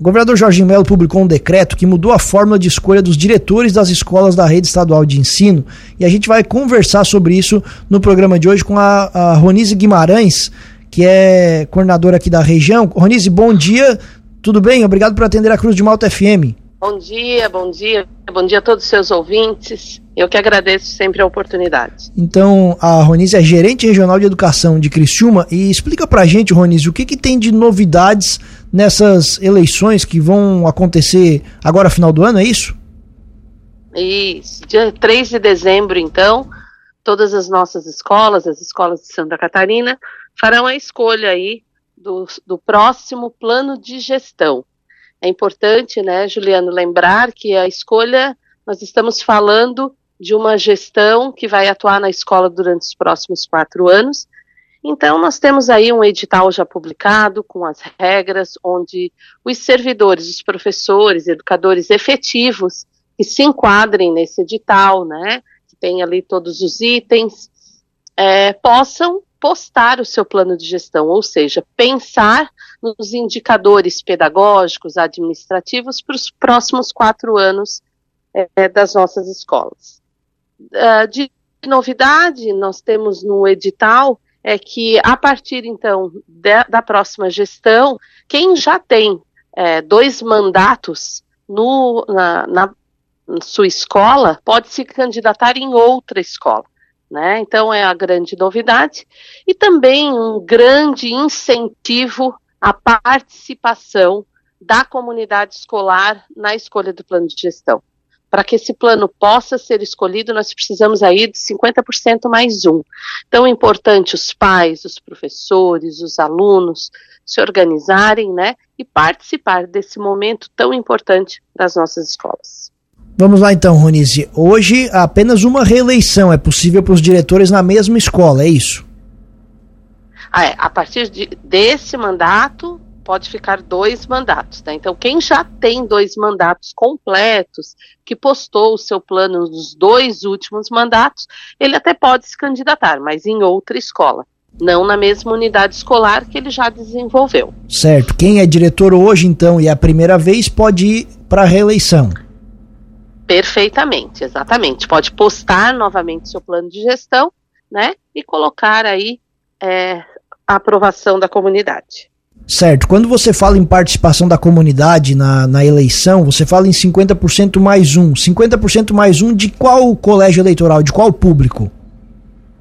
O governador Jorge Mello publicou um decreto que mudou a fórmula de escolha dos diretores das escolas da rede estadual de ensino e a gente vai conversar sobre isso no programa de hoje com a, a Ronise Guimarães, que é coordenadora aqui da região. Ronise, bom dia, tudo bem? Obrigado por atender a Cruz de Malta FM. Bom dia, bom dia, bom dia a todos os seus ouvintes. Eu que agradeço sempre a oportunidade. Então, a Ronise é gerente regional de educação de Criciúma e explica pra gente, Ronise, o que, que tem de novidades nessas eleições que vão acontecer agora final do ano, é isso? Isso, dia 3 de dezembro, então, todas as nossas escolas, as escolas de Santa Catarina, farão a escolha aí do, do próximo plano de gestão. É importante, né, Juliano, lembrar que a escolha, nós estamos falando de uma gestão que vai atuar na escola durante os próximos quatro anos. Então, nós temos aí um edital já publicado com as regras, onde os servidores, os professores, educadores efetivos que se enquadrem nesse edital, né, que tem ali todos os itens, é, possam postar o seu plano de gestão, ou seja, pensar nos indicadores pedagógicos, administrativos para os próximos quatro anos é, das nossas escolas. Uh, de novidade, nós temos no edital é que a partir então de, da próxima gestão, quem já tem é, dois mandatos no, na, na sua escola pode se candidatar em outra escola. Né? Então é a grande novidade e também um grande incentivo à participação da comunidade escolar na escolha do plano de gestão. Para que esse plano possa ser escolhido, nós precisamos aí de 50% mais um. Então é importante os pais, os professores, os alunos se organizarem, né, e participar desse momento tão importante das nossas escolas. Vamos lá então, Ronise. Hoje apenas uma reeleição é possível para os diretores na mesma escola, é isso? Ah, é. A partir de, desse mandato, pode ficar dois mandatos. Tá? Então, quem já tem dois mandatos completos, que postou o seu plano nos dois últimos mandatos, ele até pode se candidatar, mas em outra escola. Não na mesma unidade escolar que ele já desenvolveu. Certo. Quem é diretor hoje, então, e é a primeira vez, pode ir para a reeleição. Perfeitamente, exatamente. Pode postar novamente seu plano de gestão, né? E colocar aí é, a aprovação da comunidade. Certo. Quando você fala em participação da comunidade na, na eleição, você fala em 50% mais um. 50% mais um de qual colégio eleitoral, de qual público?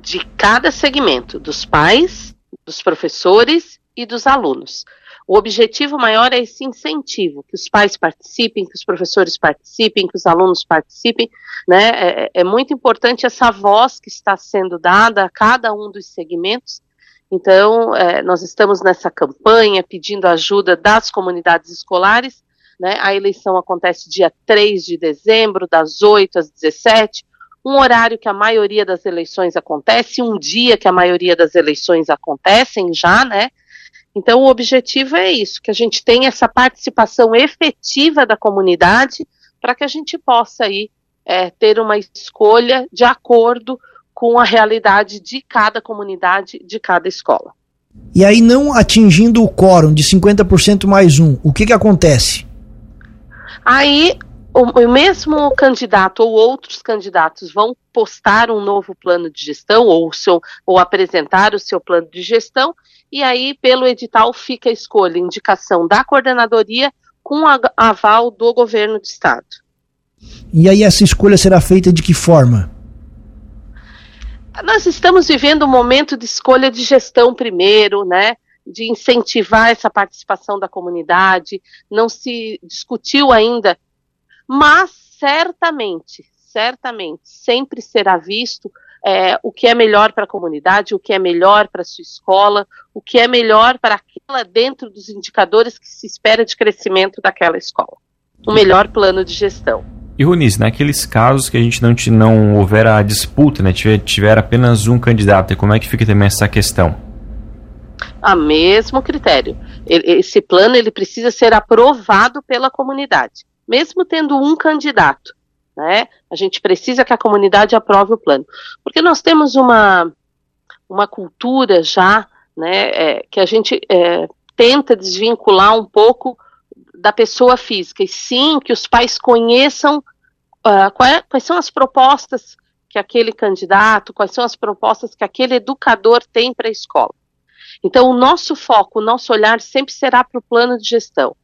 De cada segmento, dos pais, dos professores e dos alunos. O objetivo maior é esse incentivo, que os pais participem, que os professores participem, que os alunos participem, né? É, é muito importante essa voz que está sendo dada a cada um dos segmentos. Então, é, nós estamos nessa campanha pedindo ajuda das comunidades escolares. Né? A eleição acontece dia 3 de dezembro, das 8 às 17 um horário que a maioria das eleições acontece, um dia que a maioria das eleições acontecem já, né? Então, o objetivo é isso, que a gente tenha essa participação efetiva da comunidade para que a gente possa aí é, ter uma escolha de acordo com a realidade de cada comunidade, de cada escola. E aí, não atingindo o quórum de 50% mais um, o que, que acontece? Aí, o, mesmo candidato ou outros candidatos vão postar um novo plano de gestão ou, seu, ou apresentar o seu plano de gestão e aí, pelo edital, fica a escolha, indicação da coordenadoria com a aval do governo do estado. E aí, essa escolha será feita de que forma? Nós estamos vivendo um momento de escolha de gestão primeiro, né? De incentivar essa participação da comunidade. Não se discutiu ainda, mas certamente, certamente, sempre será visto é, o que é melhor para a comunidade, o que é melhor para a sua escola, o que é melhor para aquela dentro dos indicadores que se espera de crescimento daquela escola. O melhor plano de gestão. E Roniz, naqueles casos que a gente não, não houver a disputa, né, tiver, tiver apenas um candidato, como é que fica também essa questão? A mesmo critério. Esse plano ele precisa ser aprovado pela comunidade, mesmo tendo um candidato. Né? A gente precisa que a comunidade aprove o plano. Porque nós temos uma, uma cultura já né, é, que a gente é, tenta desvincular um pouco da pessoa física, e sim que os pais conheçam uh, quais, quais são as propostas que aquele candidato, quais são as propostas que aquele educador tem para a escola. Então, o nosso foco, o nosso olhar sempre será para o plano de gestão.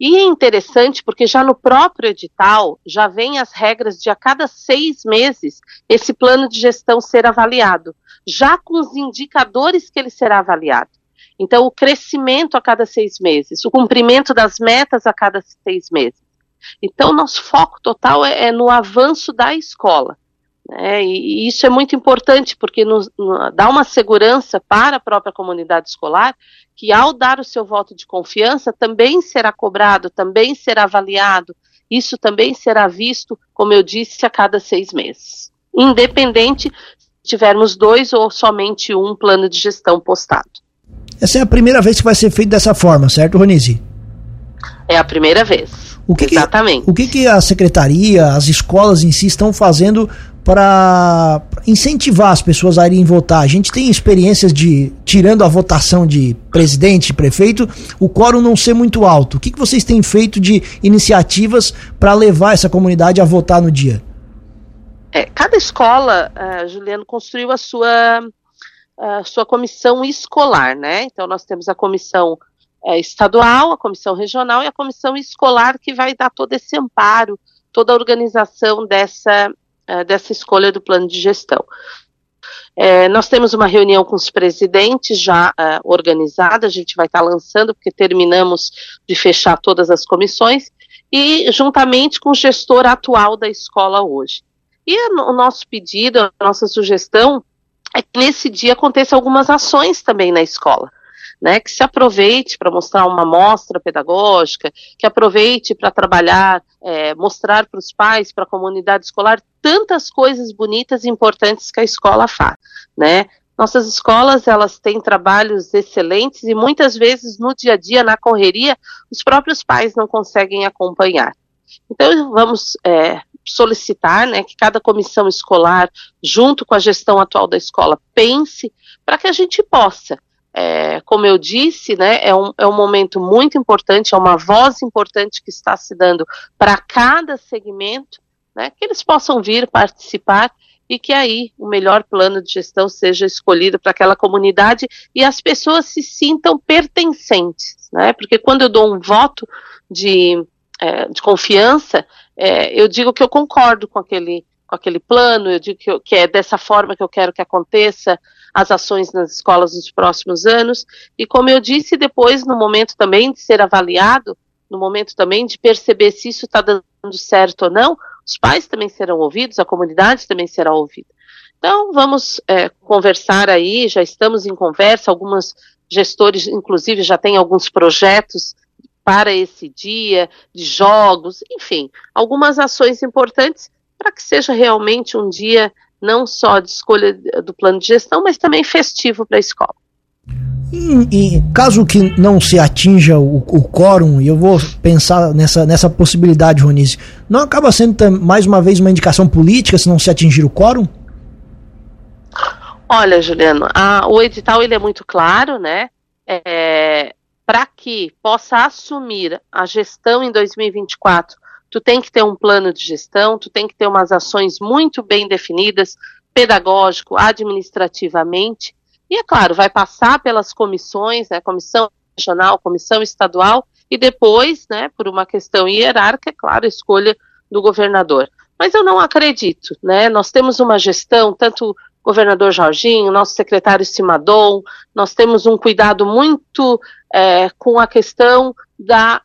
E é interessante porque já no próprio edital já vem as regras de a cada seis meses esse plano de gestão ser avaliado, já com os indicadores que ele será avaliado. Então, o crescimento a cada seis meses, o cumprimento das metas a cada seis meses. Então, nosso foco total é, é no avanço da escola. Né? E, isso é muito importante, porque nos, no, dá uma segurança para a própria comunidade escolar, que ao dar o seu voto de confiança, também será cobrado, também será avaliado, isso também será visto, como eu disse, a cada seis meses. Independente se tivermos dois ou somente um plano de gestão postado. Essa é a primeira vez que vai ser feito dessa forma, certo, Ronise? É a primeira vez. O que Exatamente. Que, o que, que a secretaria, as escolas em si estão fazendo para incentivar as pessoas a irem votar. A gente tem experiências de, tirando a votação de presidente e prefeito, o quórum não ser muito alto. O que, que vocês têm feito de iniciativas para levar essa comunidade a votar no dia? É, cada escola, uh, Juliano, construiu a sua, a sua comissão escolar, né? Então nós temos a comissão uh, estadual, a comissão regional e a comissão escolar que vai dar todo esse amparo, toda a organização dessa, uh, dessa escolha do plano de gestão. É, nós temos uma reunião com os presidentes já uh, organizada, a gente vai estar tá lançando, porque terminamos de fechar todas as comissões, e juntamente com o gestor atual da escola hoje. E o nosso pedido, a nossa sugestão é que nesse dia aconteça algumas ações também na escola né, que se aproveite para mostrar uma mostra pedagógica, que aproveite para trabalhar, é, mostrar para os pais, para a comunidade escolar, tantas coisas bonitas e importantes que a escola faz, né? Nossas escolas, elas têm trabalhos excelentes e muitas vezes no dia a dia, na correria, os próprios pais não conseguem acompanhar. Então, vamos é, solicitar né, que cada comissão escolar, junto com a gestão atual da escola, pense para que a gente possa é, como eu disse, né, é um, é um momento muito importante, é uma voz importante que está se dando para cada segmento, né, que eles possam vir participar e que aí o melhor plano de gestão seja escolhido para aquela comunidade e as pessoas se sintam pertencentes, né, porque quando eu dou um voto de, é, de confiança, é, eu digo que eu concordo com aquele com aquele plano, eu digo que, eu, que, é dessa forma que eu quero que aconteça as ações nas escolas nos próximos anos, e como eu disse, depois, no momento também de ser avaliado, no momento também de perceber se isso está dando certo ou não, os pais também serão ouvidos, a comunidade também será ouvida. Então, vamos é, conversar aí, já estamos em conversa, algumas gestores, inclusive, já têm alguns projetos para esse dia, de jogos, enfim, algumas ações importantes para que seja realmente um dia não só de escolha do plano de gestão, mas também festivo para a escola. E, caso que não se atinja o, o quórum, e eu vou pensar nessa, nessa possibilidade, Ronise, não acaba sendo mais uma vez uma indicação política se não se atingir o quórum? Olha, Juliano, a, o edital ele é muito claro, né? É, para que possa assumir a gestão em 2024 tu tem que ter um plano de gestão, tu tem que ter umas ações muito bem definidas, pedagógico, administrativamente, e é claro, vai passar pelas comissões, né, comissão regional, comissão estadual, e depois, né, por uma questão hierárquica, é claro, a escolha do governador. Mas eu não acredito, né, nós temos uma gestão, tanto o governador Jorginho, nosso secretário Simadon, nós temos um cuidado muito é, com a questão da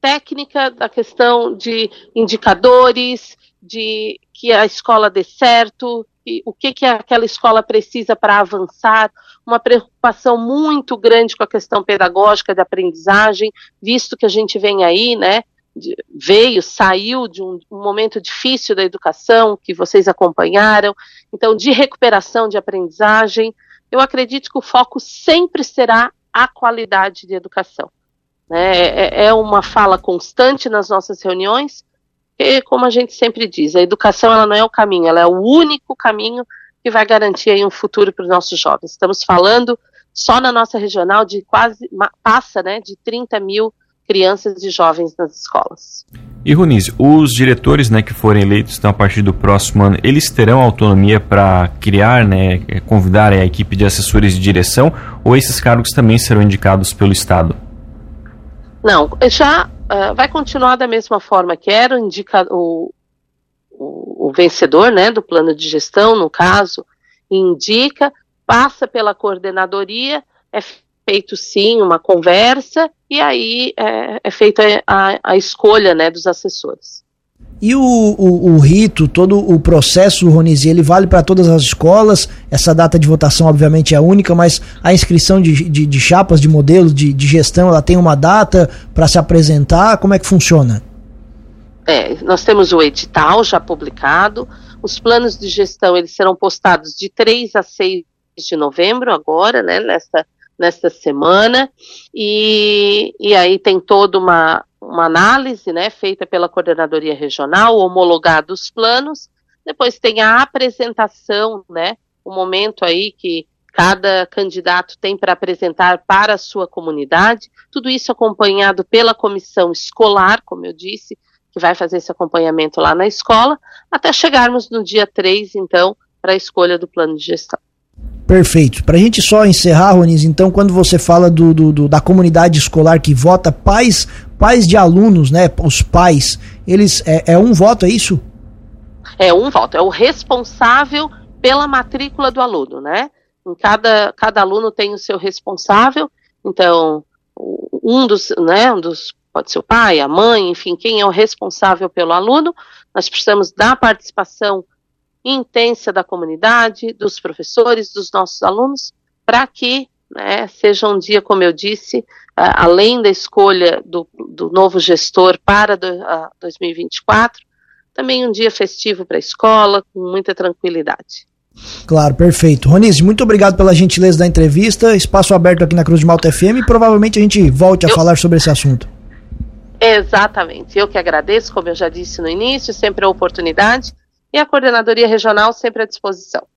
técnica, da questão de indicadores, de que a escola dê certo, e o que, que aquela escola precisa para avançar, uma preocupação muito grande com a questão pedagógica de aprendizagem, visto que a gente vem aí, né, veio, saiu de um, um, momento difícil da educação, que vocês acompanharam, então, de recuperação de aprendizagem, eu acredito que o foco sempre será a qualidade de educação. Né? É, é uma fala constante nas nossas reuniões, e como a gente sempre diz, a educação ela não é o caminho, ela é o único caminho que vai garantir aí um futuro para os nossos jovens. Estamos falando só na nossa regional de quase, passa né, de 30 mil crianças e jovens nas escolas. E Roniz, os diretores né, que forem eleitos então, a partir do próximo ano, eles terão autonomia para criar, né, convidar a equipe de assessores de direção ou esses cargos também serão indicados pelo Estado? Não, já uh, vai continuar da mesma forma que era indica, o, o, o vencedor né, do plano de gestão, no caso, indica, passa pela coordenadoria, é feito sim uma conversa e aí é, é feita a, a, escolha né, dos assessores. E o, o, o, rito, todo o processo, Ronisi, ele vale para todas as escolas? Essa data de votação, obviamente, é única, mas a inscrição de, de, de chapas, de modelos, de, de gestão, ela tem uma data para se apresentar? Como é que funciona? É, nós temos o edital já publicado, os planos de gestão eles serão postados de 3 a 6 de novembro, agora, né, nesta nesta semana, e, e aí tem toda uma, uma análise né, feita pela coordenadoria regional, homologado os planos, depois tem a apresentação, né, o momento aí que cada candidato tem para apresentar para a sua comunidade, tudo isso acompanhado pela comissão escolar, como eu disse, que vai fazer esse acompanhamento lá na escola, até chegarmos no dia 3, então, para a escolha do plano de gestão. Perfeito. Para a gente só encerrar, Ronis, então, quando você fala do, do, do, da comunidade escolar que vota, pais, pais de alunos, né? Os pais, eles é, é um voto, é isso? É um voto, é o responsável pela matrícula do aluno, né? Em cada, cada aluno tem o seu responsável, então um dos, né, um dos, pode ser o pai, a mãe, enfim, quem é o responsável pelo aluno, nós precisamos da participação intensa da comunidade, dos professores, dos nossos alunos, para que né, seja um dia, como eu disse, além da escolha do, do novo gestor para do, 2024, também um dia festivo para a escola, com muita tranquilidade. Claro, perfeito. Ronise, muito obrigado pela gentileza da entrevista. Espaço aberto aqui na Cruz de Malta FM e provavelmente a gente volte a eu... falar sobre esse assunto. Exatamente. Eu que agradeço, como eu já disse no início, sempre a oportunidade e a coordenadoria regional sempre à disposição.